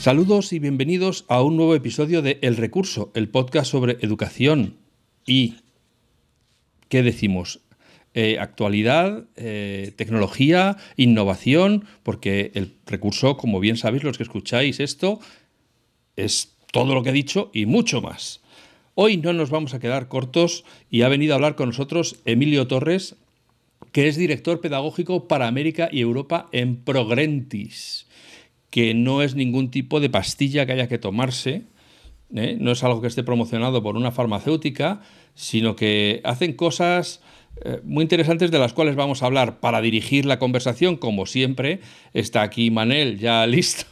Saludos y bienvenidos a un nuevo episodio de El Recurso, el podcast sobre educación y, ¿qué decimos? Eh, actualidad, eh, tecnología, innovación, porque el recurso, como bien sabéis los que escucháis esto, es todo lo que he dicho y mucho más. Hoy no nos vamos a quedar cortos y ha venido a hablar con nosotros Emilio Torres, que es director pedagógico para América y Europa en Progrentis que no es ningún tipo de pastilla que haya que tomarse, ¿eh? no es algo que esté promocionado por una farmacéutica, sino que hacen cosas eh, muy interesantes de las cuales vamos a hablar. Para dirigir la conversación, como siempre, está aquí Manel ya listo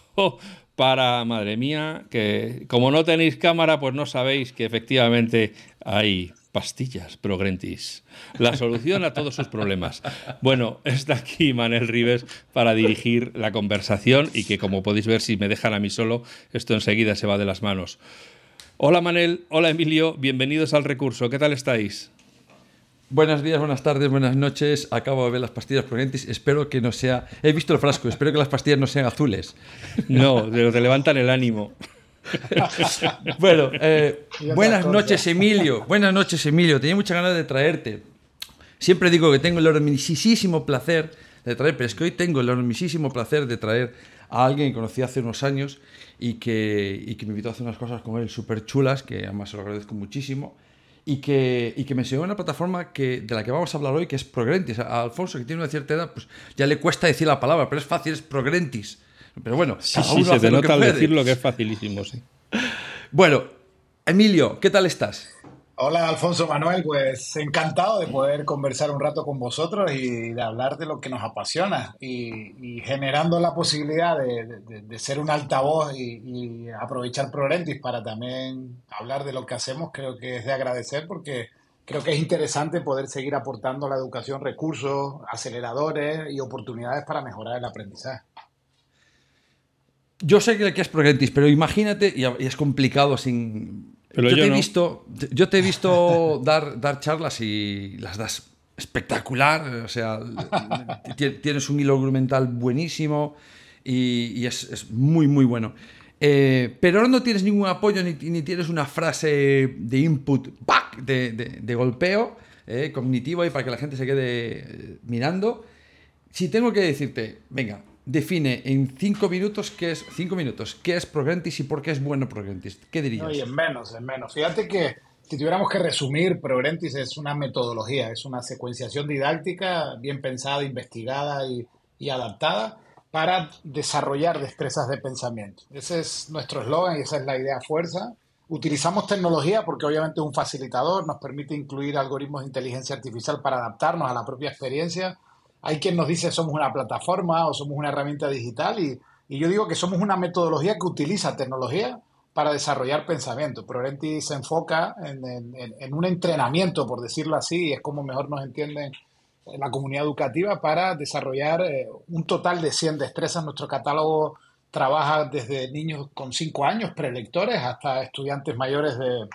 para, madre mía, que como no tenéis cámara, pues no sabéis que efectivamente hay pastillas Progrentis, la solución a todos sus problemas. Bueno, está aquí Manel Rives para dirigir la conversación y que como podéis ver si me dejan a mí solo, esto enseguida se va de las manos. Hola Manel, hola Emilio, bienvenidos al recurso, ¿qué tal estáis? Buenos días, buenas tardes, buenas noches. Acabo de ver las pastillas Progrentis. Espero que no sea. He visto el frasco, espero que las pastillas no sean azules. No, te levantan el ánimo. bueno, eh, buenas noches, Emilio. Buenas noches, Emilio. Tenía muchas ganas de traerte. Siempre digo que tengo el enormisísimo placer de traer, pero es que hoy tengo el enormisísimo placer de traer a alguien que conocí hace unos años y que, y que me invitó a hacer unas cosas con él súper chulas, que además se lo agradezco muchísimo. Y que, y que, me enseñó una plataforma que, de la que vamos a hablar hoy, que es Progrentis. A Alfonso, que tiene una cierta edad, pues ya le cuesta decir la palabra, pero es fácil, es Progrentis. Pero bueno, sí, sí se te nota al decirlo que es facilísimo, sí. Bueno, Emilio, ¿qué tal estás? Hola Alfonso Manuel, pues encantado de poder conversar un rato con vosotros y de hablar de lo que nos apasiona y, generando la posibilidad de, ser un altavoz y, aprovechar Progrentis para también hablar de lo que hacemos, creo que es de agradecer porque creo que es interesante poder seguir aportando a la educación recursos, aceleradores y oportunidades para mejorar el aprendizaje. Yo sé que es Progrentis, pero imagínate, y es complicado sin. yo, te he visto, yo te he visto dar, dar charlas y las das espectacular. O sea, tienes un hilo argumental buenísimo y, es, muy, muy bueno. Eh, pero ahora no tienes ningún apoyo ni, tienes una frase de input back de, de, golpeo eh, cognitivo y para que la gente se quede eh, mirando. Si tengo que decirte, venga, define en cinco minutos qué es cinco minutos qué es Progrentis y por qué es bueno Progrentis. ¿Qué dirías? en menos, en menos. Fíjate que si tuviéramos que resumir, Progrentis es una metodología, es una secuenciación didáctica bien pensada, investigada y, adaptada para desarrollar destrezas de pensamiento. Ese es nuestro eslogan y esa es la idea fuerza. Utilizamos tecnología porque obviamente es un facilitador, nos permite incluir algoritmos de inteligencia artificial para adaptarnos a la propia experiencia hay quien nos dice somos una plataforma o somos una herramienta digital y, yo digo que somos una metodología que utiliza tecnología para desarrollar pensamiento. Progrenti se enfoca en, un entrenamiento, por decirlo así, y es como mejor nos entienden la comunidad educativa para desarrollar eh, un total de 100 destrezas. Nuestro catálogo trabaja desde niños con 5 años, prelectores, hasta estudiantes mayores de,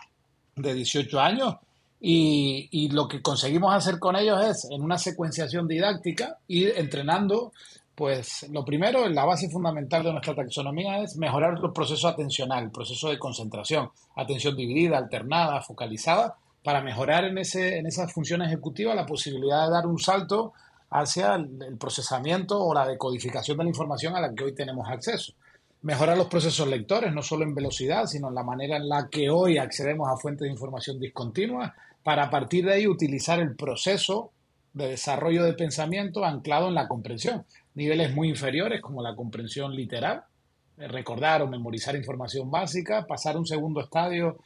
de 18 años y, lo que conseguimos hacer con ellos es, en una secuenciación didáctica, ir entrenando, pues lo primero, la base fundamental de nuestra taxonomía es mejorar el proceso atencional, el proceso de concentración, atención dividida, alternada, focalizada, para mejorar en, ese, en esa función ejecutiva la posibilidad de dar un salto hacia el procesamiento o la decodificación de la información a la que hoy tenemos acceso. Mejorar los procesos lectores, no solo en velocidad, sino en la manera en la que hoy accedemos a fuentes de información discontinua, para a partir de ahí utilizar el proceso de desarrollo de pensamiento anclado en la comprensión. Niveles muy inferiores como la comprensión literal, eh, recordar o memorizar información básica, pasar un segundo estadio,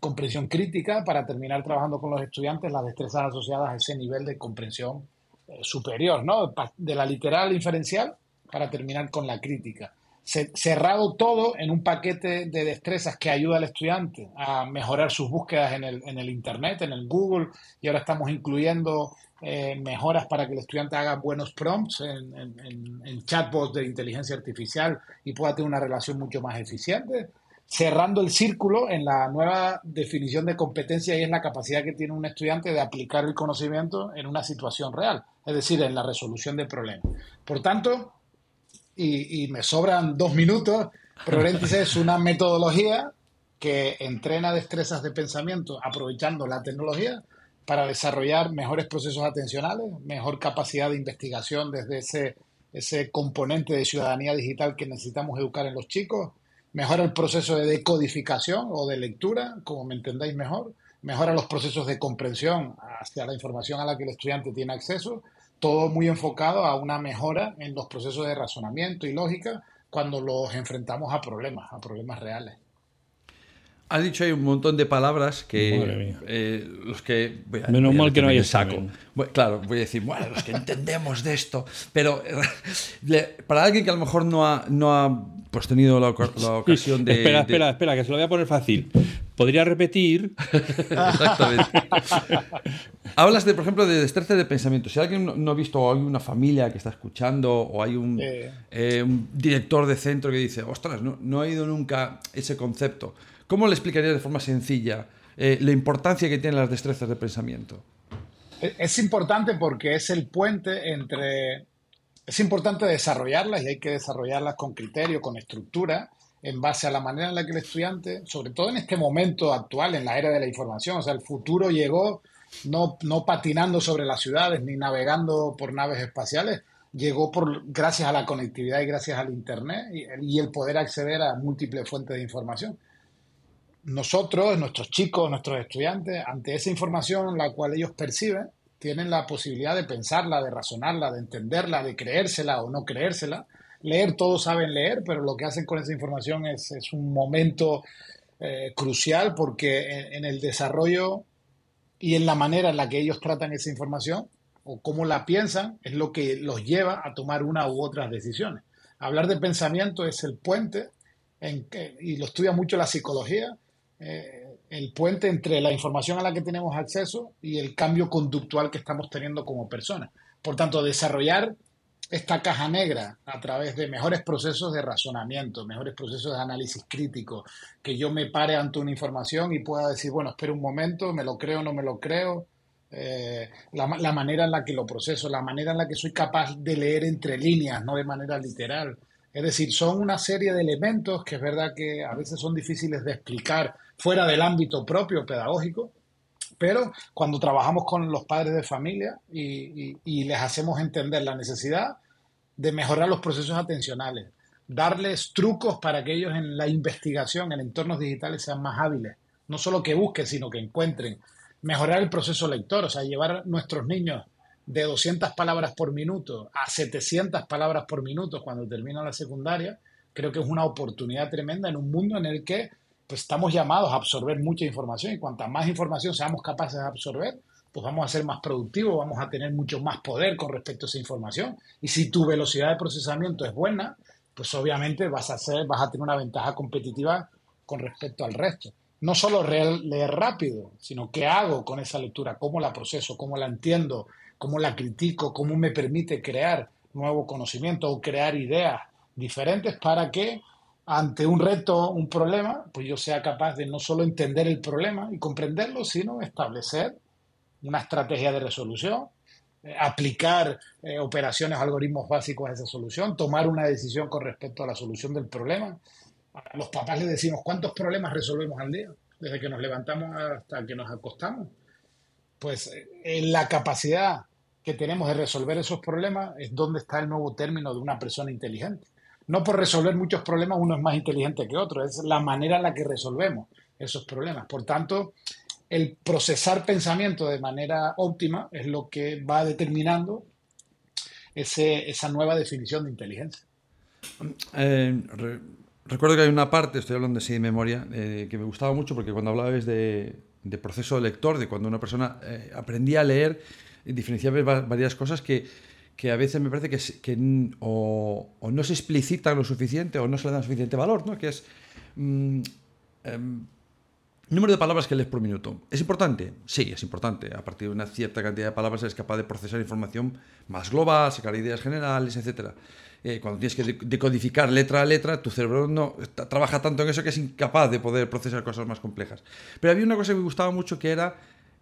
comprensión crítica, para terminar trabajando con los estudiantes las destrezas asociadas a ese nivel de comprensión eh, superior, ¿no? De la literal al inferencial para terminar con la crítica. Cerrado todo en un paquete de destrezas que ayuda al estudiante a mejorar sus búsquedas en el, en el Internet, en el Google, y ahora estamos incluyendo eh, mejoras para que el estudiante haga buenos prompts en, en, en, chatbots de inteligencia artificial y pueda tener una relación mucho más eficiente. Cerrando el círculo en la nueva definición de competencia y es la capacidad que tiene un estudiante de aplicar el conocimiento en una situación real, es decir, en la resolución de problemas. Por tanto, y, me sobran dos minutos, Progrentis es una metodología que entrena destrezas de pensamiento aprovechando la tecnología para desarrollar mejores procesos atencionales, mejor capacidad de investigación desde ese, ese componente de ciudadanía digital que necesitamos educar en los chicos, mejora el proceso de decodificación o de lectura, como me entendáis mejor, mejora los procesos de comprensión hacia la información a la que el estudiante tiene acceso todo muy enfocado a una mejora en los procesos de razonamiento y lógica cuando los enfrentamos a problemas, a problemas reales. Has dicho hay un montón de palabras que eh, los que menos mal que no hay saco. claro, voy a decir, bueno, los que entendemos de esto, pero para alguien que a lo mejor no ha, no ha pues, tenido la, ocasión de. Espera, espera, espera, que se lo voy a poner fácil. Podría repetir. Exactamente. Hablas, de, por ejemplo, de destreza de pensamiento. Si alguien no ha visto o hay una familia que está escuchando o hay un, eh, un director de centro que dice, ostras, no, no he ido nunca ese concepto, ¿cómo le explicaría de forma sencilla eh, la importancia que tienen las destrezas de pensamiento? Es importante porque es el puente entre... Es importante desarrollarlas y hay que desarrollarlas con criterio, con estructura, en base a la manera en la que el estudiante, sobre todo en este momento actual, en la era de la información, o sea, el futuro llegó no, no patinando sobre las ciudades ni navegando por naves espaciales, llegó por, gracias a la conectividad y gracias al Internet y, el poder acceder a múltiples fuentes de información. Nosotros, nuestros chicos, nuestros estudiantes, ante esa información la cual ellos perciben, tienen la posibilidad de pensarla, de razonarla, de entenderla, de creérsela o no creérsela. Leer, todos saben leer, pero lo que hacen con esa información es, es un momento eh, crucial porque en, el desarrollo y en la manera en la que ellos tratan esa información o cómo la piensan es lo que los lleva a tomar una u otras decisiones. Hablar de pensamiento es el puente, en que, y lo estudia mucho la psicología, eh, el puente entre la información a la que tenemos acceso y el cambio conductual que estamos teniendo como personas. Por tanto, desarrollar esta caja negra a través de mejores procesos de razonamiento, mejores procesos de análisis crítico, que yo me pare ante una información y pueda decir, bueno, espera un momento, me lo creo no me lo creo, eh, la, manera en la que lo proceso, la manera en la que soy capaz de leer entre líneas, no de manera literal. Es decir, son una serie de elementos que es verdad que a veces son difíciles de explicar fuera del ámbito propio pedagógico, pero cuando trabajamos con los padres de familia y, les hacemos entender la necesidad de mejorar los procesos atencionales, darles trucos para que ellos en la investigación en entornos digitales sean más hábiles, no solo que busquen, sino que encuentren, mejorar el proceso lector, o sea, llevar a nuestros niños de 200 palabras por minuto a 700 palabras por minuto cuando terminan la secundaria, creo que es una oportunidad tremenda en un mundo en el que pues estamos llamados a absorber mucha información y cuanta más información seamos capaces de absorber, pues vamos a ser más productivos, vamos a tener mucho más poder con respecto a esa información. Y si tu velocidad de procesamiento es buena, pues obviamente vas a, hacer, vas a tener una ventaja competitiva con respecto al resto. No solo leer rápido, sino qué hago con esa lectura, cómo la proceso, cómo la entiendo, cómo la critico, cómo me permite crear nuevo conocimiento o crear ideas diferentes para que ante un reto, un problema, pues yo sea capaz de no solo entender el problema y comprenderlo, sino establecer una estrategia de resolución, eh, aplicar eh, operaciones, algoritmos básicos a esa solución, tomar una decisión con respecto a la solución del problema. A los papás les decimos cuántos problemas resolvemos al día, desde que nos levantamos hasta que nos acostamos. Pues eh, en la capacidad que tenemos de resolver esos problemas es donde está el nuevo término de una persona inteligente no por resolver muchos problemas uno es más inteligente que otro, es la manera en la que resolvemos esos problemas. Por tanto, el procesar pensamiento de manera óptima es lo que va determinando esa nueva definición de inteligencia. Eh, recuerdo que hay una parte, estoy hablando así de memoria, eh, que me gustaba mucho porque cuando hablabas de, proceso lector, de cuando una persona eh, aprendía a leer, diferenciaba varias cosas que que a veces me parece que, o, no se explicitan lo suficiente o no se le dan suficiente valor, ¿no? que es mm, em, número de palabras que lees por minuto. ¿Es importante? Sí, es importante. A partir de una cierta cantidad de palabras eres capaz de procesar información más global, sacar ideas generales, etc. Eh, cuando tienes que decodificar letra a letra, tu cerebro no trabaja tanto en eso que es incapaz de poder procesar cosas más complejas. Pero había una cosa que me gustaba mucho que era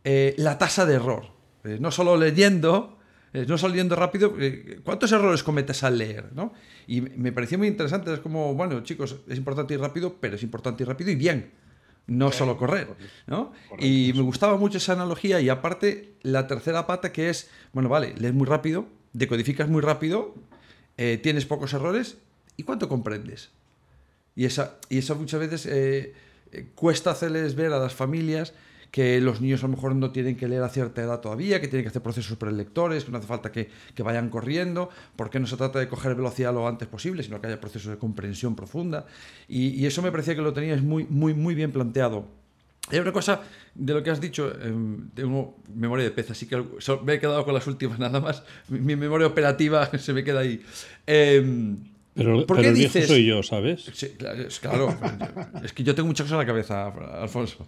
eh, la tasa de error. Eh, no solo leyendo, eh, no saliendo rápido, eh, ¿cuántos errores cometes al leer? ¿no? Y me pareció muy interesante, es como, bueno, chicos, es importante ir rápido, pero es importante ir rápido y bien, no solo correr. ¿no? Y me gustaba mucho esa analogía y aparte la tercera pata que es, bueno, vale, lees muy rápido, decodificas muy rápido, eh, tienes pocos errores, ¿y cuánto comprendes? Y, esa, y eso muchas veces cuesta hacerles ver a las familias que los niños a lo mejor no tienen que leer a cierta edad todavía, que tienen que hacer procesos prelectores, que no hace falta que, vayan corriendo, porque no se trata de coger velocidad lo antes posible, sino que haya procesos de comprensión profunda. Y, eso me parecía que lo tenías muy, muy, muy bien planteado. Hay una cosa de lo que has dicho, em, tengo memoria de pez, así que me he quedado con las últimas nada más. Mi, memoria operativa se me queda ahí. Em, pero, ¿Por qué dices... soy yo, ¿sabes? Sí, claro. es que yo tengo muchas cosas en la cabeza, Alfonso.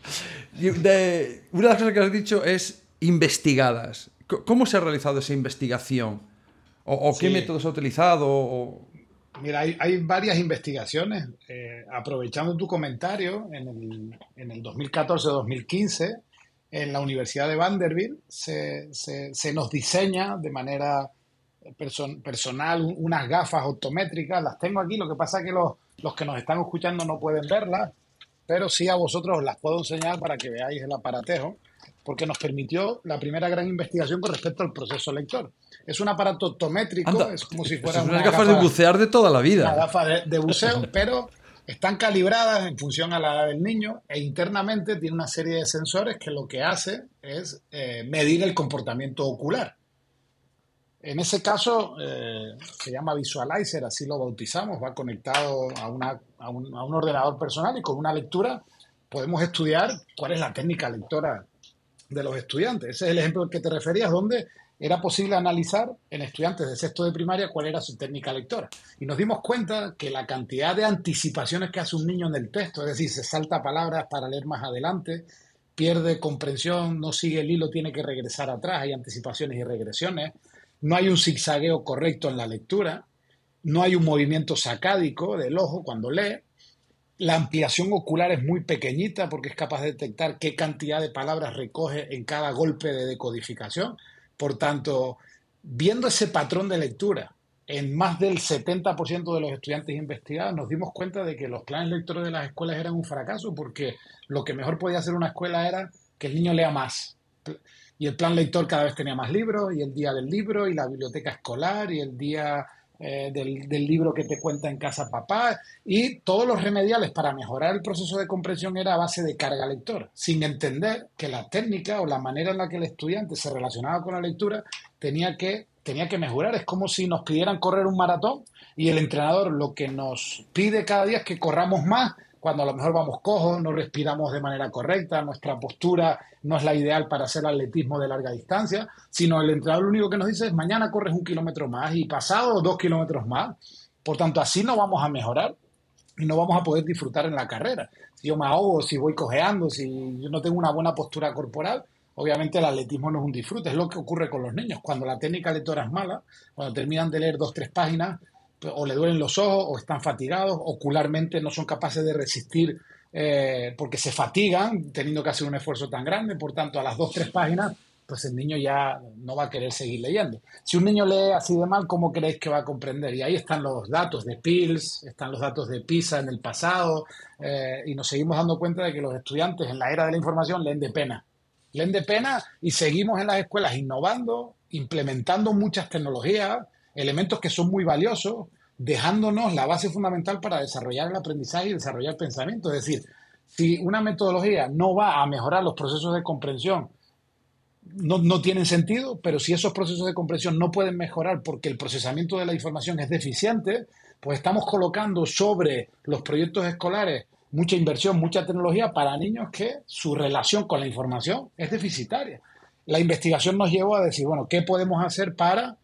De, una de las cosas que has dicho es investigadas. ¿Cómo se ha realizado esa investigación? ¿O, qué métodos ha utilizado? Mira, hay, varias investigaciones. Eh, aprovechando tu comentario, en el, en el 2014-2015, en la Universidad de Vanderbilt se, se, se nos diseña de manera personal unas gafas optométricas, las tengo aquí, lo que pasa es que los, los que nos están escuchando no pueden verlas, pero sí a vosotros las puedo enseñar para que veáis el aparatejo, porque nos permitió la primera gran investigación con respecto al proceso lector. Es un aparato optométrico, es como si fuera una gafas de bucear de toda la vida. Una gafa de, buceo, pero están calibradas en función a la edad del niño e internamente tiene una serie de sensores que lo que hace es eh, medir el comportamiento ocular. En ese caso, eh, se llama Visualizer, así lo bautizamos, va conectado a, una, a, un, a, un, ordenador personal y con una lectura podemos estudiar cuál es la técnica lectora de los estudiantes. Ese es el ejemplo al que te referías, donde era posible analizar en estudiantes de sexto de primaria cuál era su técnica lectora. Y nos dimos cuenta que la cantidad de anticipaciones que hace un niño en el texto, es decir, se salta palabras para leer más adelante, pierde comprensión, no sigue el hilo, tiene que regresar atrás, hay anticipaciones y regresiones, no hay un zigzagueo correcto en la lectura, no hay un movimiento sacádico del ojo cuando lee, la ampliación ocular es muy pequeñita porque es capaz de detectar qué cantidad de palabras recoge en cada golpe de decodificación. Por tanto, viendo ese patrón de lectura en más del 70% de los estudiantes investigados, nos dimos cuenta de que los planes lectores de las escuelas eran un fracaso porque lo que mejor podía hacer una escuela era que el niño lea más y el plan lector cada vez tenía más libros, y el día del libro, y la biblioteca escolar, y el día eh, del, libro que te cuenta en casa papá, y todos los remediales para mejorar el proceso de comprensión era a base de carga lectora, sin entender que la técnica o la manera en la que el estudiante se relacionaba con la lectura tenía que, tenía que mejorar. Es como si nos pidieran correr un maratón y el entrenador lo que nos pide cada día es que corramos más cuando a lo mejor vamos cojos, no respiramos de manera correcta, nuestra postura no es la ideal para hacer atletismo de larga distancia, sino el entrenador lo único que nos dice es mañana corres un kilómetro más y pasado dos kilómetros más. Por tanto, así no vamos a mejorar y no vamos a poder disfrutar en la carrera. Si yo me ahogo, si voy cojeando, si yo no tengo una buena postura corporal, obviamente el atletismo no es un disfrute, es lo que ocurre con los niños. Cuando la técnica lectora es mala, cuando terminan de leer dos, tres páginas, o le duelen los ojos o están fatigados, ocularmente no son capaces de resistir eh, porque se fatigan teniendo que hacer un esfuerzo tan grande, por tanto a las dos, tres páginas, pues el niño ya no va a querer seguir leyendo. Si un niño lee así de mal, ¿cómo creéis que va a comprender? Y ahí están los datos de PILS, están los datos de PISA en el pasado, eh, y nos seguimos dando cuenta de que los estudiantes en la era de la información leen de pena. Leen de pena y seguimos en las escuelas innovando, implementando muchas tecnologías, elementos que son muy valiosos, dejándonos la base fundamental para desarrollar el aprendizaje y desarrollar el pensamiento. Es decir, si una metodología no va a mejorar los procesos de comprensión, no, no, tienen sentido, pero si esos procesos de comprensión no pueden mejorar porque el procesamiento de la información es deficiente, pues estamos colocando sobre los proyectos escolares mucha inversión, mucha tecnología para niños que su relación con la información es deficitaria. La investigación nos llevó a decir, bueno, ¿qué podemos hacer para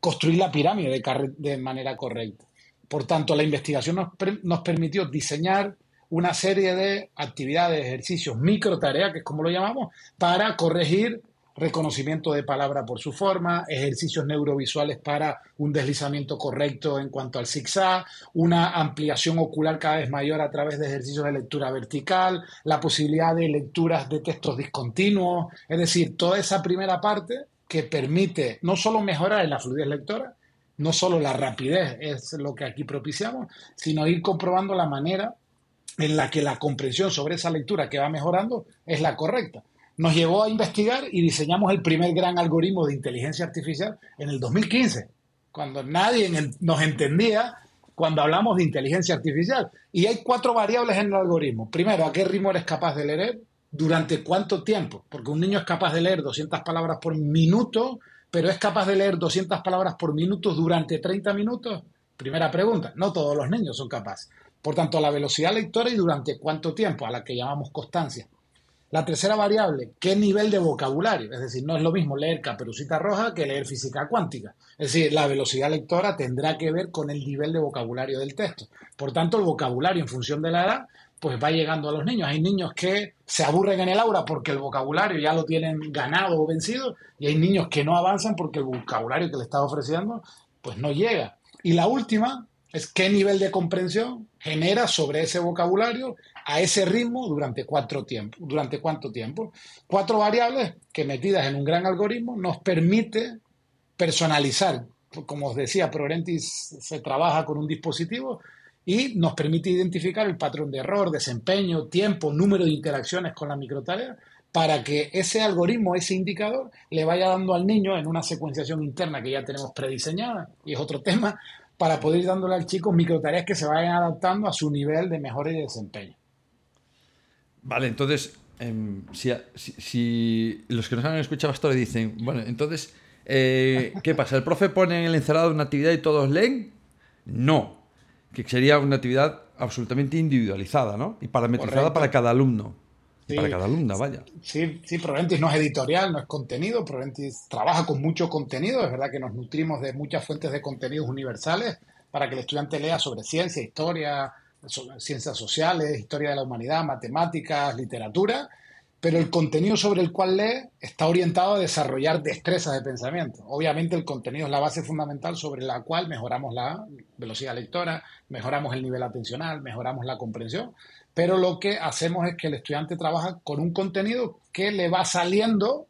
construir la pirámide de, manera correcta. Por tanto, la investigación nos, nos permitió diseñar una serie de actividades, ejercicios, micro tareas, que es como lo llamamos, para corregir reconocimiento de palabra por su forma, ejercicios neurovisuales para un deslizamiento correcto en cuanto al zigzag, una ampliación ocular cada vez mayor a través de ejercicios de lectura vertical, la posibilidad de lecturas de textos discontinuos, es decir, toda esa primera parte que permite no solo mejorar la fluidez lectora, no solo la rapidez es lo que aquí propiciamos, sino ir comprobando la manera en la que la comprensión sobre esa lectura que va mejorando es la correcta. Nos llevó a investigar y diseñamos el primer gran algoritmo de inteligencia artificial en el 2015, cuando nadie nos entendía cuando hablamos de inteligencia artificial. Y hay cuatro variables en el algoritmo. Primero, ¿a qué ritmo eres capaz de leer? ¿Durante cuánto tiempo? Porque un niño es capaz de leer 200 palabras por minuto, pero es capaz de leer 200 palabras por minuto durante 30 minutos. Primera pregunta, no todos los niños son capaces. Por tanto, la velocidad lectora y durante cuánto tiempo, a la que llamamos constancia. La tercera variable, ¿qué nivel de vocabulario? Es decir, no es lo mismo leer Caperucita Roja que leer física cuántica. Es decir, la velocidad lectora tendrá que ver con el nivel de vocabulario del texto. Por tanto, el vocabulario en función de la edad, pues va llegando a los niños. Hay niños que se aburren en el aula porque el vocabulario ya lo tienen ganado o vencido y hay niños que no avanzan porque el vocabulario que le está ofreciendo, pues no llega. Y la última, es qué nivel de comprensión genera sobre ese vocabulario a ese ritmo durante cuatro tiempo, durante cuánto tiempo. Cuatro variables que metidas en un gran algoritmo nos permite personalizar. Como os decía, Prorentis se trabaja con un dispositivo y nos permite identificar el patrón de error, desempeño, tiempo, número de interacciones con la microtarea para que ese algoritmo, ese indicador, le vaya dando al niño en una secuenciación interna que ya tenemos prediseñada, y es otro tema, para poder ir dándole al chico microtareas que se vayan adaptando a su nivel de mejora y de desempeño. Vale, entonces, em, si, los que nos han escuchado esto le dicen, bueno, entonces, eh, ¿qué pasa? ¿El profe pone en el encerrado una actividad y todos leen? No, que sería una actividad absolutamente individualizada, ¿no? Y parametrizada para cada alumno para cada alumna, vaya. Sí, sí, Proventis no es editorial, no es contenido. Proventis trabaja con mucho contenido. Es verdad que nos nutrimos de muchas fuentes de contenidos universales para que el estudiante lea sobre ciencia, historia, ciencias sociales, historia de la humanidad, matemáticas, literatura. Pero el contenido sobre el cual lee está orientado a desarrollar destrezas de pensamiento. Obviamente el contenido es la base fundamental sobre la cual mejoramos la velocidad lectora, mejoramos el nivel atencional, mejoramos la comprensión pero lo que hacemos es que el estudiante trabaja con un contenido que le va saliendo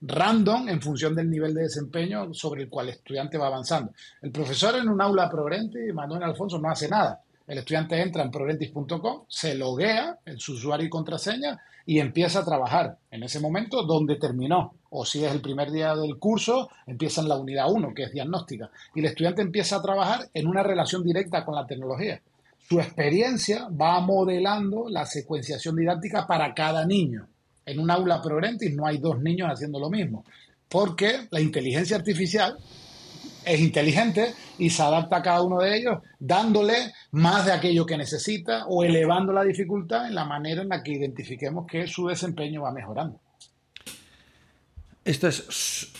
random en función del nivel de desempeño sobre el cual el estudiante va avanzando. El profesor en un aula Progrenti, Manuel Alfonso, no hace nada. El estudiante entra en progrentis.com, se loguea en su usuario y contraseña y empieza a trabajar en ese momento donde terminó. O si es el primer día del curso, empieza en la unidad 1, que es diagnóstica. Y el estudiante empieza a trabajar en una relación directa con la tecnología su experiencia va modelando la secuenciación didáctica para cada niño. En un aula Progrentis no hay dos niños haciendo lo mismo, porque la inteligencia artificial es inteligente y se adapta a cada uno de ellos, dándole más de aquello que necesita o elevando la dificultad en la manera en la que identifiquemos que su desempeño va mejorando. Esto es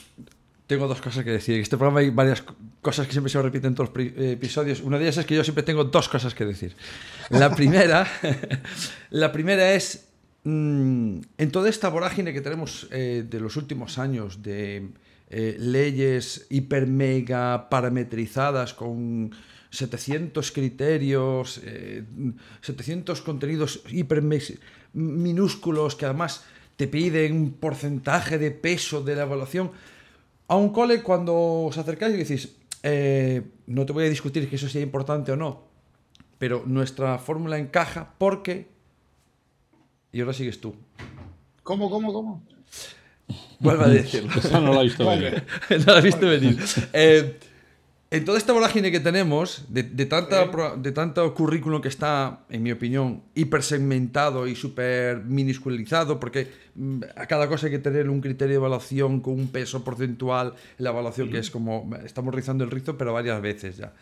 tengo dos cosas que decir. En este programa hay varias cosas que siempre se repiten en todos los eh, episodios. Una de ellas es que yo siempre tengo dos cosas que decir. La primera, la primera es, mm, en toda esta vorágine que tenemos eh, de los últimos años de eh, leyes hiper mega parametrizadas con 700 criterios, 700 contenidos hiper minúsculos que además te piden un porcentaje de peso de la evaluación a un cole cuando os acercáis y decís, eh, no te voy a discutir que eso sea importante o no, pero nuestra fórmula encaja porque... Y ahora sigues tú. ¿Cómo, cómo, cómo? Vuelve a decirlo. no lo he visto venir. no lo he visto venir. Eh, en toda esta vorágine que tenemos, de, tanta, de tanto currículum que está, en mi opinión, hipersegmentado y súper minusculizado, porque mm, a cada cosa hay que tener un criterio de evaluación con un peso porcentual, la evaluación que es como, estamos rizando el rizo, pero varias veces ya.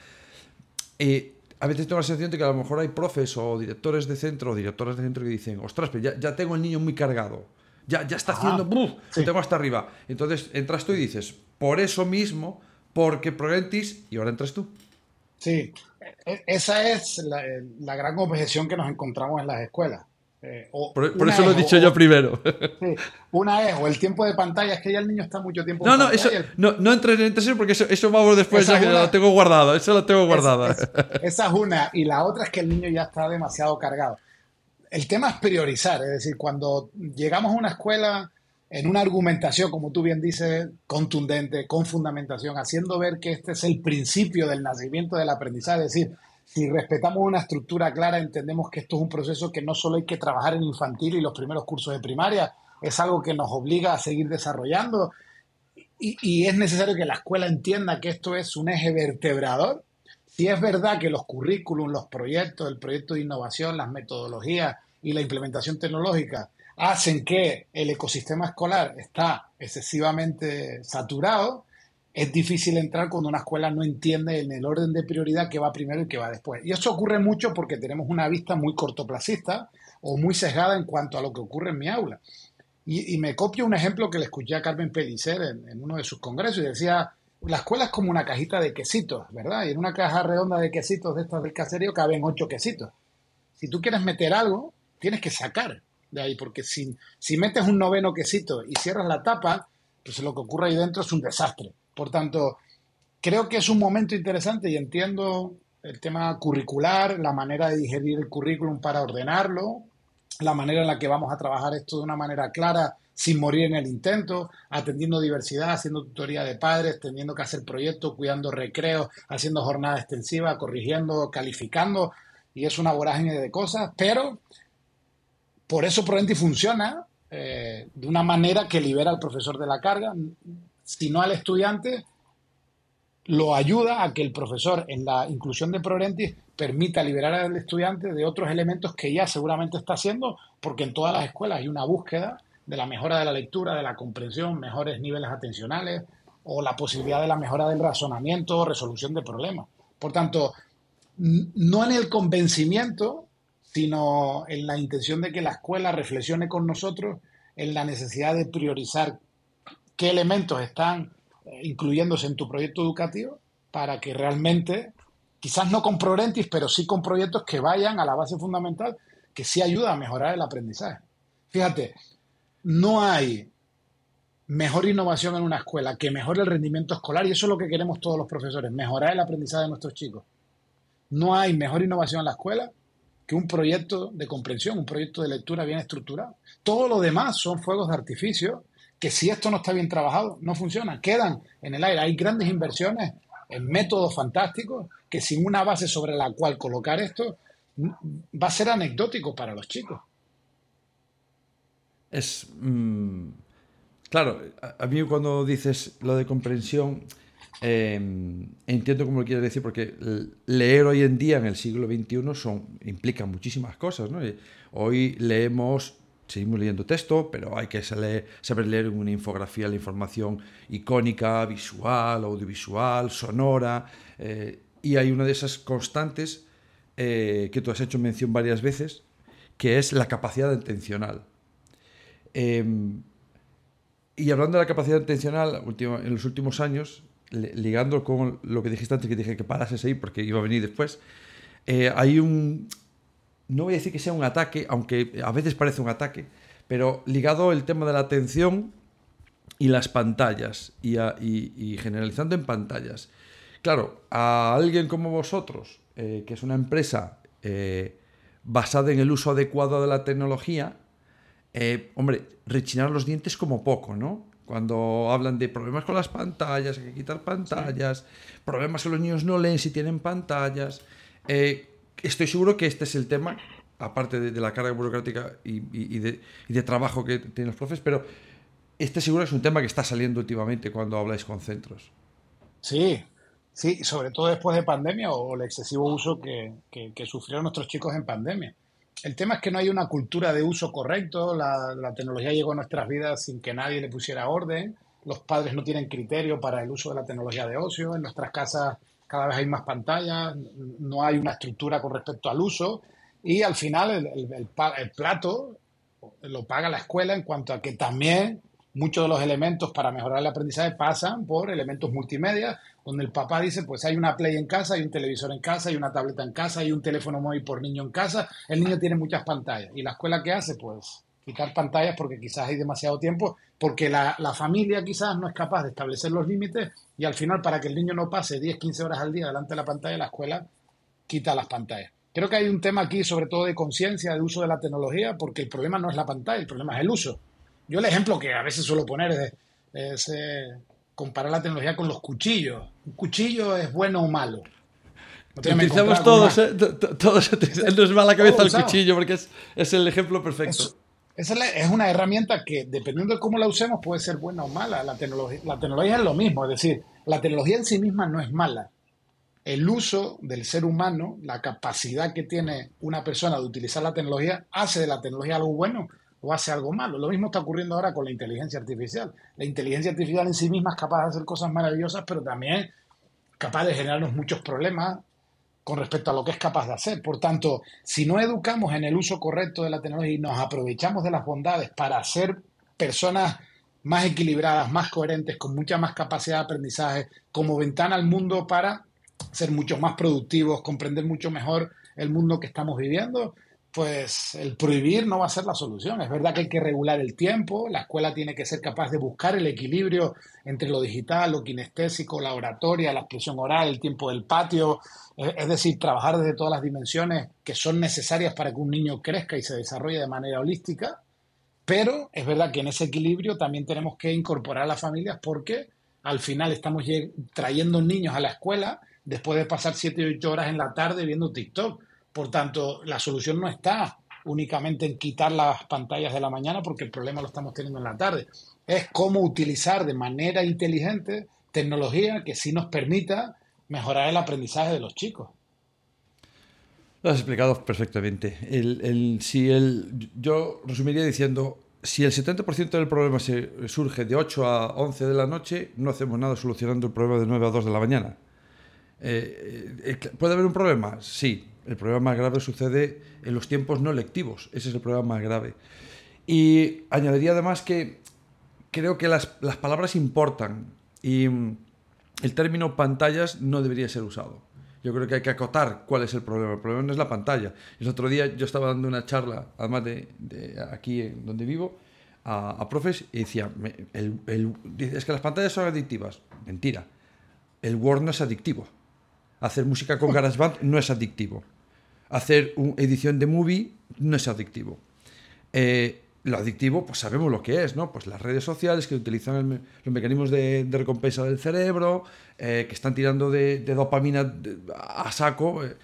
Y a veces tengo la sensación de que a lo mejor hay profes o directores de centro o directoras de centro que dicen, ostras, pero ya, ya tengo el niño muy cargado, ya, ya está haciendo, ¡buf! Lo tengo hasta arriba. Entonces entras tú y dices, por eso mismo porque Progrentis, y ahora entras tú. Sí, e, esa es la, gran objeción que nos encontramos en las escuelas. Eh, por, eso lo he dicho yo primero. Sí, una es, o el tiempo de pantalla, es que ya el niño está mucho tiempo no, en no, Eso, no, no entres en eso porque eso, eso vamos después, ya que lo tengo guardado, eso lo tengo guardado. esa es una, y la otra es que el niño ya está demasiado cargado. El tema es priorizar, es decir, cuando llegamos a una escuela en una argumentación, como tú bien dices, contundente, con fundamentación, haciendo ver que este es el principio del nacimiento del aprendizaje, es decir, si respetamos una estructura clara, entendemos que esto es un proceso que no solo hay que trabajar en infantil y los primeros cursos de primaria, es algo que nos obliga a seguir desarrollando y, es necesario que la escuela entienda que esto es un eje vertebrador. Si es verdad que los currículums, los proyectos, el proyecto de innovación, las metodologías y la implementación tecnológica hacen que el ecosistema escolar está excesivamente saturado, es difícil entrar cuando una escuela no entiende en el orden de prioridad qué va primero y qué va después. Y eso ocurre mucho porque tenemos una vista muy cortoplacista o muy sesgada en cuanto a lo que ocurre en mi aula. Y, me copio un ejemplo que le escuché a Carmen Pellicer en, uno de sus congresos y decía, la escuela es como una cajita de quesitos, ¿verdad? Y en una caja redonda de quesitos de estas del caserío caben ocho quesitos. Si tú quieres meter algo, tienes que sacar de ahí, porque si, si metes un noveno quesito y cierras la tapa, pues lo que ocurre ahí dentro es un desastre. Por tanto, creo que es un momento interesante y entiendo el tema curricular, la manera de digerir el currículum para ordenarlo, la manera en la que vamos a trabajar esto de una manera clara, sin morir en el intento, atendiendo diversidad, haciendo tutoría de padres, teniendo que hacer proyectos, cuidando recreos, haciendo jornada extensiva, corrigiendo, calificando, y es una vorágine de cosas, pero por eso Prudenti funciona eh, de una manera que libera al profesor de la carga, sino al estudiante lo ayuda a que el profesor en la inclusión de Prorentis permita liberar al estudiante de otros elementos que ya seguramente está haciendo, porque en todas las escuelas hay una búsqueda de la mejora de la lectura, de la comprensión, mejores niveles atencionales o la posibilidad de la mejora del razonamiento o resolución de problemas. Por tanto, no en el convencimiento, sino en la intención de que la escuela reflexione con nosotros en la necesidad de priorizar qué elementos están eh, incluyéndose en tu proyecto educativo para que realmente, quizás no con Prorentis, pero sí con proyectos que vayan a la base fundamental, que sí ayuda a mejorar el aprendizaje. Fíjate, no hay mejor innovación en una escuela que mejore el rendimiento escolar, y eso es lo que queremos todos los profesores, mejorar el aprendizaje de nuestros chicos. No hay mejor innovación en la escuela que un proyecto de comprensión, un proyecto de lectura bien estructurado. Todo lo demás son fuegos de artificio que si esto no está bien trabajado, no funciona, quedan en el aire. Hay grandes inversiones en métodos fantásticos que sin una base sobre la cual colocar esto va a ser anecdótico para los chicos. Es. Mm, claro, a, mí cuando dices lo de comprensión, em, entiendo cómo lo quieres decir, porque leer hoy en día en el siglo XXI son, implica muchísimas cosas. Hoy leemos seguimos leyendo texto, pero hay que saber, leer una infografía la información icónica, visual, audiovisual, sonora, eh, y hay una de esas constantes eh, que tú has hecho mención varias veces, que es la capacidad intencional. Em, y hablando de la capacidad intencional, en los últimos años, ligando con lo que dijiste antes, que dije que parases ahí porque iba a venir después, eh, hay un, no voy a decir que sea un ataque, aunque a veces parece un ataque, pero ligado el tema de la atención y las pantallas y, generalizando en pantallas. Claro, a alguien como vosotros, eh, que es una empresa eh, basada en el uso adecuado de la tecnología, hombre, rechinar los dientes como poco, ¿no? Cuando hablan de problemas con las pantallas, hay que quitar pantallas, problemas que los niños no leen si tienen pantallas estoy seguro que este es el tema, aparte de, la carga burocrática y, de, trabajo que tienen los profes, pero este seguro es un tema que está saliendo últimamente cuando habláis con centros. Sí, sí, sobre todo después de pandemia o el excesivo uso que, sufrieron nuestros chicos en pandemia. El tema es que no hay una cultura de uso correcto, la, tecnología llegó a nuestras vidas sin que nadie le pusiera orden, los padres no tienen criterio para el uso de la tecnología de ocio, en nuestras casas cada vez hay más pantallas, no hay una estructura con respecto al uso y al final el, plato lo paga la escuela en cuanto a que también muchos de los elementos para mejorar el aprendizaje pasan por elementos multimedia, donde el papá dice, pues hay una play en casa, hay un televisor en casa, hay una tableta en casa, hay un teléfono móvil por niño en casa, el niño tiene muchas pantallas. ¿Y la escuela qué hace? Pues quitar pantallas porque quizás hay demasiado tiempo, porque la, familia quizás no es capaz de establecer los límites y al final para que el niño no pase 10, 15 horas al día delante de la pantalla, la escuela quita las pantallas. Creo que hay un tema aquí sobre todo de conciencia, de uso de la tecnología, porque el problema no es la pantalla, el problema es el uso. Yo el ejemplo que a veces suelo poner es, eh, comparar la tecnología con los cuchillos. ¿Un cuchillo es bueno o malo? utilizamos todos, ¿eh? todos nos va a la cabeza el cuchillo porque es, es, el ejemplo perfecto. Es, es, una herramienta que, dependiendo de cómo la usemos, puede ser buena o mala. La tecnología, la tecnología es lo mismo, es decir, la tecnología en sí misma no es mala. El uso del ser humano, la capacidad que tiene una persona de utilizar la tecnología, hace de la tecnología algo bueno o hace algo malo. Lo mismo está ocurriendo ahora con la inteligencia artificial. La inteligencia artificial en sí misma es capaz de hacer cosas maravillosas, pero también capaz de generarnos muchos problemas con respecto a lo que es capaz de hacer. Por tanto, si no educamos en el uso correcto de la tecnología y nos aprovechamos de las bondades para ser personas más equilibradas, más coherentes, con mucha más capacidad de aprendizaje, como ventana al mundo para ser mucho más productivos, comprender mucho mejor el mundo que estamos viviendo, pues el prohibir no va a ser la solución. Es verdad que hay que regular el tiempo, la escuela tiene que ser capaz de buscar el equilibrio entre lo digital, lo kinestésico, la oratoria, la expresión oral, el tiempo del patio, es decir, trabajar desde todas las dimensiones que son necesarias para que un niño crezca y se desarrolle de manera holística, pero es verdad que en ese equilibrio también tenemos que incorporar a las familias porque al final estamos trayendo niños a la escuela después de pasar 7 o 8 horas en la tarde viendo TikTok por tanto, la solución no está únicamente en quitar las pantallas de la mañana porque el problema lo estamos teniendo en la tarde. Es cómo utilizar de manera inteligente tecnología que sí nos permita mejorar el aprendizaje de los chicos. Lo has explicado perfectamente. Si yo resumiría diciendo, si el 70% del problema se, surge de 8 a 11 de la noche, no hacemos nada solucionando el problema de 9 a 2 de la mañana. Eh, eh, ¿Puede haber un problema? Sí, el problema más grave sucede en los tiempos no lectivos. Ese es el problema más grave. Y añadiría además que creo que las, palabras importan y mm, el término pantallas no debería ser usado. Yo creo que hay que acotar cuál es el problema. El problema no es la pantalla. El otro día yo estaba dando una charla, además de, aquí en donde vivo, a, profes y decía, es que las pantallas son adictivas. Mentira. El Word no es adictivo. Hacer música con GarageBand no es adictivo hacer una edición de movie no es adictivo. Eh, lo adictivo, pues sabemos lo que es, ¿no? Pues las redes sociales que utilizan los mecanismos de, recompensa del cerebro, eh, que están tirando de, dopamina a saco. Eh.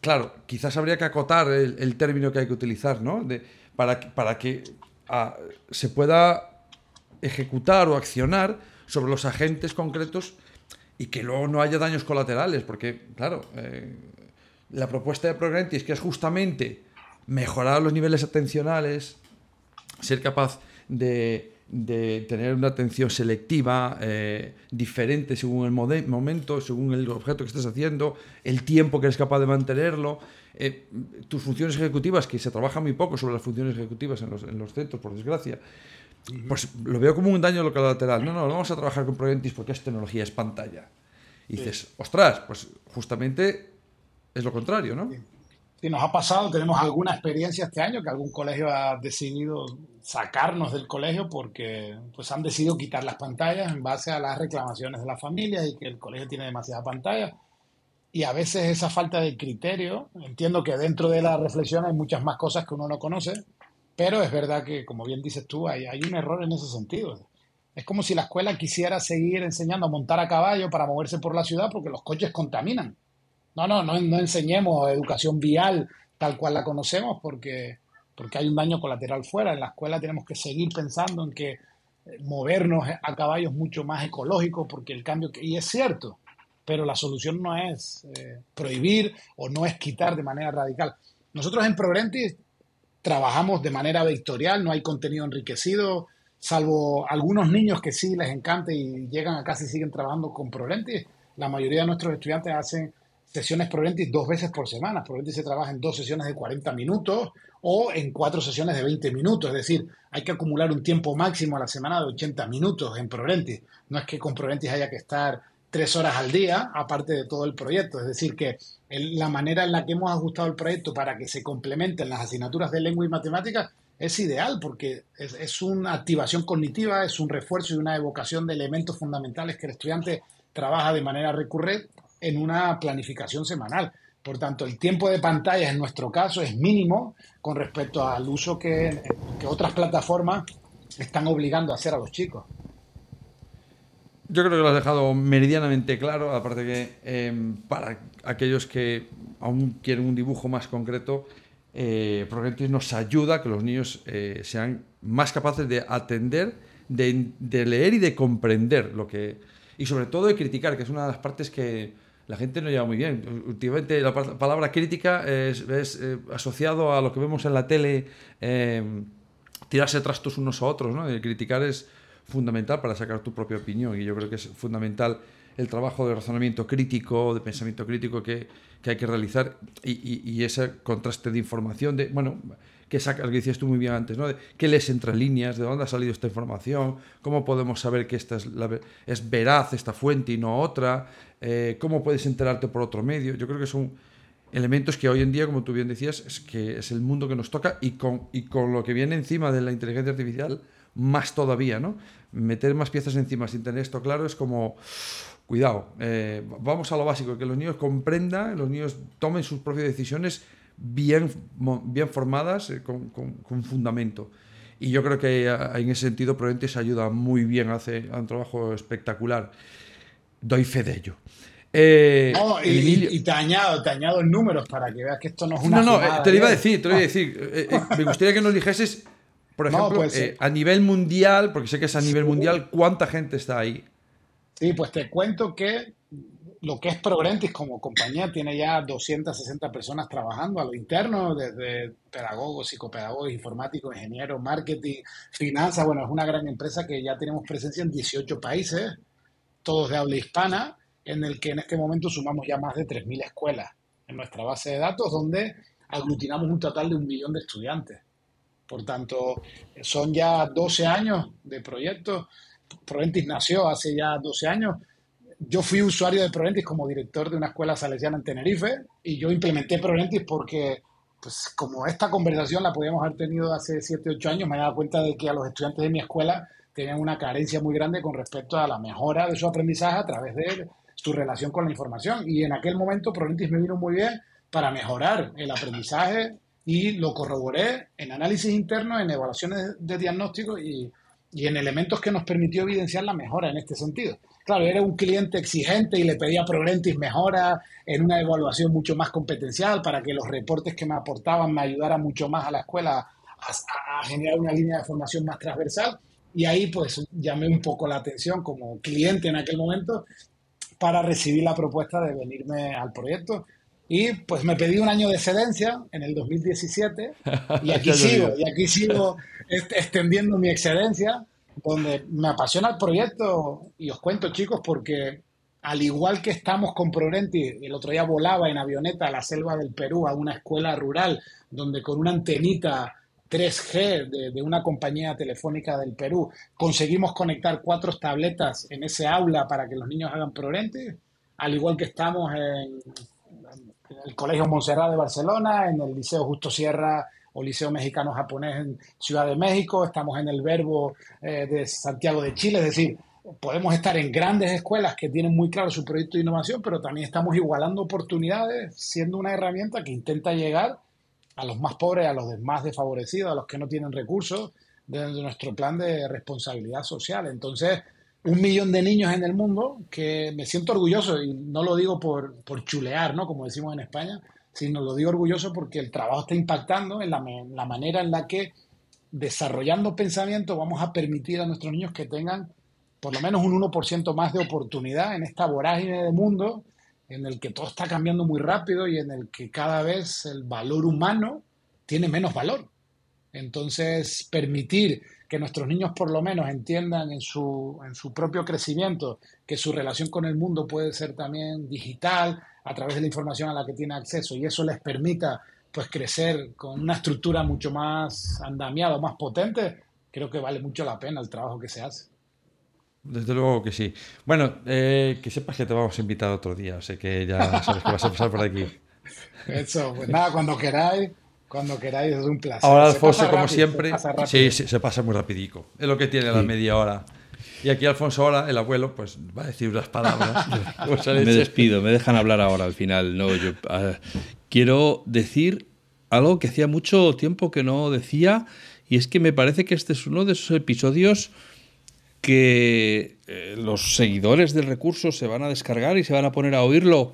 Claro, quizás habría que acotar el, término que hay que utilizar, ¿no? para, para que ah, se pueda ejecutar o accionar sobre los agentes concretos y que luego no haya daños colaterales, porque, claro, la propuesta de Progrentis, que es justamente mejorar los niveles atencionales, ser capaz de, tener una atención selectiva, eh, diferente según el momento, según el objeto que estés haciendo, el tiempo que eres capaz de mantenerlo, eh, tus funciones ejecutivas, que se trabaja muy poco sobre las funciones ejecutivas en los, centros, por desgracia, pues lo veo como un daño lateral. No, no, vamos a trabajar con Progrentis porque es tecnología, es pantalla. Y dices, ostras, pues justamente es lo contrario, ¿no? Sí, nos ha pasado, tenemos alguna experiencia este año que algún colegio ha decidido sacarnos del colegio porque pues han decidido quitar las pantallas en base a las reclamaciones de las familias y que el colegio tiene demasiadas pantallas. Y a veces esa falta de criterio, entiendo que dentro de la reflexión hay muchas más cosas que uno no conoce, pero es verdad que, como bien dices tú, hay, hay un error en ese sentido. Es como si la escuela quisiera seguir enseñando a montar a caballo para moverse por la ciudad porque los coches contaminan. No, no, no, no enseñemos educación vial tal cual la conocemos porque, porque hay un daño colateral fuera. En la escuela tenemos que seguir pensando en que eh, movernos a caballo es mucho más ecológico porque el cambio, y es cierto, pero la solución no es eh, prohibir o no es quitar de manera radical. Nosotros en Progrentis trabajamos de manera vectorial, no hay contenido enriquecido, salvo algunos niños que sí les encanta y llegan acá y siguen trabajando con Progrentis. La mayoría de nuestros estudiantes hacen sesiones Proventis dos veces por semana. Proventis se trabaja en dos sesiones de 40 minutos o en cuatro sesiones de 20 minutos. Es decir, hay que acumular un tiempo máximo a la semana de 80 minutos en Proventis. No es que con Proventis haya que estar tres horas al día, aparte de todo el proyecto. Es decir, que la manera en la que hemos ajustado el proyecto para que se complementen las asignaturas de lengua y matemáticas es ideal porque es, una activación cognitiva, es un refuerzo y una evocación de elementos fundamentales que el estudiante trabaja de manera recurrente en una planificación semanal. Por tanto, el tiempo de pantalla en nuestro caso es mínimo con respecto al uso que, otras plataformas están obligando a hacer a los chicos. Yo creo que lo has dejado meridianamente claro, aparte que em, para aquellos que aún quieren un dibujo más concreto, eh, nos ayuda a que los niños eh, sean más capaces de atender, de, leer y de comprender lo que... Y sobre todo de criticar, que es una de las partes que la gente no lleva muy bien. Últimamente la palabra crítica es, eh, asociado a lo que vemos en la tele, em, tirarse trastos unos a otros, ¿no? criticar es fundamental para sacar tu propia opinión y yo creo que es fundamental el trabajo de razonamiento crítico, de pensamiento crítico que, que hay que realizar y, y, ese contraste de información, de, bueno, que sacas, que decías tú muy bien antes, ¿no? De, ¿Qué lees entre líneas? ¿De dónde ha salido esta información? ¿Cómo podemos saber que esta es, la, es veraz esta fuente y no otra? Eh, ¿Cómo puedes enterarte por otro medio? Yo creo que son elementos que hoy en día, como tú bien decías, es que es el mundo que nos toca y con, y con lo que viene encima de la inteligencia artificial, más todavía, ¿no? Meter más piezas encima sin tener esto claro es como cuidado, eh, vamos a lo básico, que los niños comprendan, los niños tomen sus propias decisiones bien, bien formadas, eh, con, fundamento. Y yo creo que en ese sentido se ayuda muy bien, hace un trabajo espectacular. Doy fe de ello. Eh, y, te, añado, te añado números para que veas que esto no es una. No, no, te lo iba a decir, te lo iba a decir. me gustaría que nos dijeses, por ejemplo, pues, a nivel mundial, porque sé que es a nivel mundial, ¿cuánta gente está ahí? Sí, pues te cuento que lo que es Progrentis como compañía tiene ya 260 personas trabajando a lo interno, desde pedagogos, psicopedagogos, informáticos, ingenieros, marketing, finanzas. Bueno, es una gran empresa que ya tenemos presencia en 18 países, todos de habla hispana, en el que en este momento sumamos ya más de 3.000 escuelas en nuestra base de datos, donde aglutinamos un total de un millón de estudiantes. Por tanto, son ya 12 años de proyectos Proventis nació hace ya 12 años. Yo fui usuario de Proventis como director de una escuela salesiana en Tenerife y yo implementé Proventis porque, pues como esta conversación la podíamos haber tenido hace 7, 8 años, me daba cuenta de que a los estudiantes de mi escuela tenían una carencia muy grande con respecto a la mejora de su aprendizaje a través de su relación con la información. Y en aquel momento Proventis me vino muy bien para mejorar el aprendizaje y lo corroboré en análisis interno, en evaluaciones de diagnóstico y y en elementos que nos permitió evidenciar la mejora en este sentido. Claro, era un cliente exigente y le pedía Progrentis mejora en una evaluación mucho más competencial para que los reportes que me aportaban me ayudaran mucho más a la escuela a, a generar una línea de formación más transversal. Y ahí pues llamé un poco la atención como cliente en aquel momento para recibir la propuesta de venirme al proyecto. Y pues me pedí un año de excedencia en el 2017 y aquí sigo, y aquí sigo extendiendo mi excedencia, donde me apasiona el proyecto. Y os cuento chicos porque al igual que estamos con Progrenti, el otro día volaba en avioneta a la selva del Perú, a una escuela rural, donde con una antenita 3G de, una compañía telefónica del Perú conseguimos conectar cuatro tabletas en ese aula para que los niños hagan Progrenti, al igual que estamos en el Colegio Montserrat de Barcelona, en el Liceo Justo Sierra o Liceo Mexicano Japonés en Ciudad de México, estamos en el Verbo eh, de Santiago de Chile, es decir, podemos estar en grandes escuelas que tienen muy claro su proyecto de innovación, pero también estamos igualando oportunidades, siendo una herramienta que intenta llegar a los más pobres, a los más desfavorecidos, a los que no tienen recursos, desde nuestro plan de responsabilidad social. Entonces, un millón de niños en el mundo que me siento orgulloso, y no lo digo por, por chulear, ¿no? Como decimos en España, sino lo digo orgulloso porque el trabajo está impactando en la, la manera en la que desarrollando pensamiento vamos a permitir a nuestros niños que tengan por lo menos un 1% más de oportunidad en esta vorágine de mundo en el que todo está cambiando muy rápido y en el que cada vez el valor humano tiene menos valor. Entonces, permitir que nuestros niños por lo menos entiendan en su, en su propio crecimiento que su relación con el mundo puede ser también digital a través de la información a la que tiene acceso y eso les permita pues crecer con una estructura mucho más andamiada, más potente, creo que vale mucho la pena el trabajo que se hace. Desde luego que sí. Bueno, eh, que sepas que te vamos a invitar otro día, o sea que ya sabes que vas a pasar por aquí. Eso, pues nada, cuando queráis, cuando queráis es un placer. Ahora, Alfonso, como siempre, sí, sí, se pasa muy rapidico. Es lo que tiene la media hora. Y aquí Alfonso ahora, el abuelo, pues va a decir unas palabras. me despido, me dejan hablar ahora al final. No, yo quiero decir algo que hacía mucho tiempo que no decía, y es que me parece que este es uno de esos episodios que eh, los seguidores del recurso se van a descargar y se van a poner a oírlo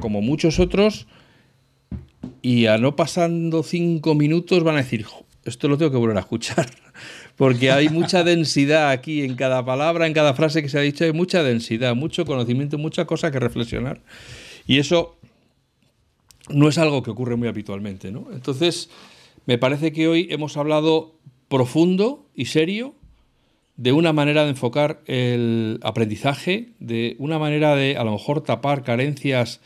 como muchos otros y a no pasando cinco minutos van a decir, esto lo tengo que volver a escuchar, porque hay mucha densidad aquí en cada palabra, en cada frase que se ha dicho, hay mucha densidad, mucho conocimiento, mucha cosa que reflexionar. Y eso no es algo que ocurre muy habitualmente, ¿no? Entonces, me parece que hoy hemos hablado profundo y serio de una manera de enfocar el aprendizaje, de una manera de a lo mejor tapar carencias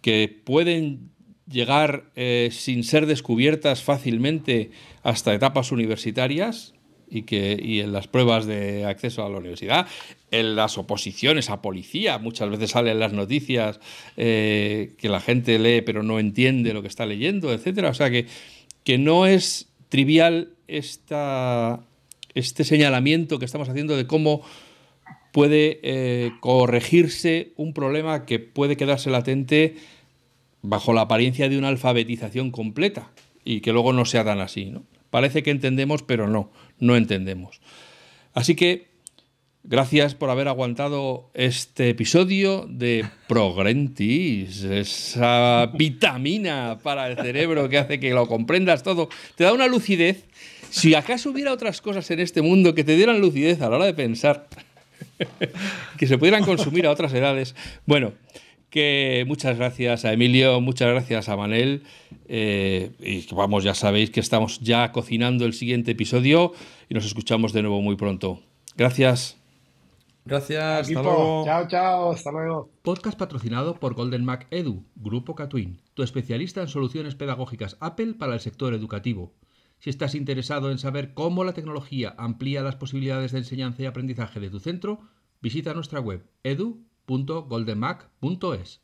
que pueden llegar eh, sin ser descubiertas fácilmente hasta etapas universitarias y que y en las pruebas de acceso a la universidad, en las oposiciones a policía, muchas veces salen las noticias eh, que la gente lee pero no entiende lo que está leyendo, etcétera. O sea que, que no es trivial esta, este señalamiento que estamos haciendo de cómo puede eh, corregirse un problema que puede quedarse latente bajo la apariencia de una alfabetización completa y que luego no sea tan así. ¿no? Parece que entendemos, pero no, no entendemos. Así que gracias por haber aguantado este episodio de Progrentis, esa vitamina para el cerebro que hace que lo comprendas todo. Te da una lucidez. Si acaso hubiera otras cosas en este mundo que te dieran lucidez a la hora de pensar, que se pudieran consumir a otras edades, bueno, que muchas gracias a Emilio, muchas gracias a Manel. Eh, y vamos, ya sabéis que estamos ya cocinando el siguiente episodio y nos escuchamos de nuevo muy pronto. Gracias. Gracias, hasta luego. Chao, chao, hasta luego. Podcast patrocinado por Golden Mac Edu, Grupo Catwin, tu especialista en soluciones pedagógicas Apple para el sector educativo. Si estás interesado en saber cómo la tecnología amplía las posibilidades de enseñanza y aprendizaje de tu centro, visita nuestra web edu.goldenmac.es.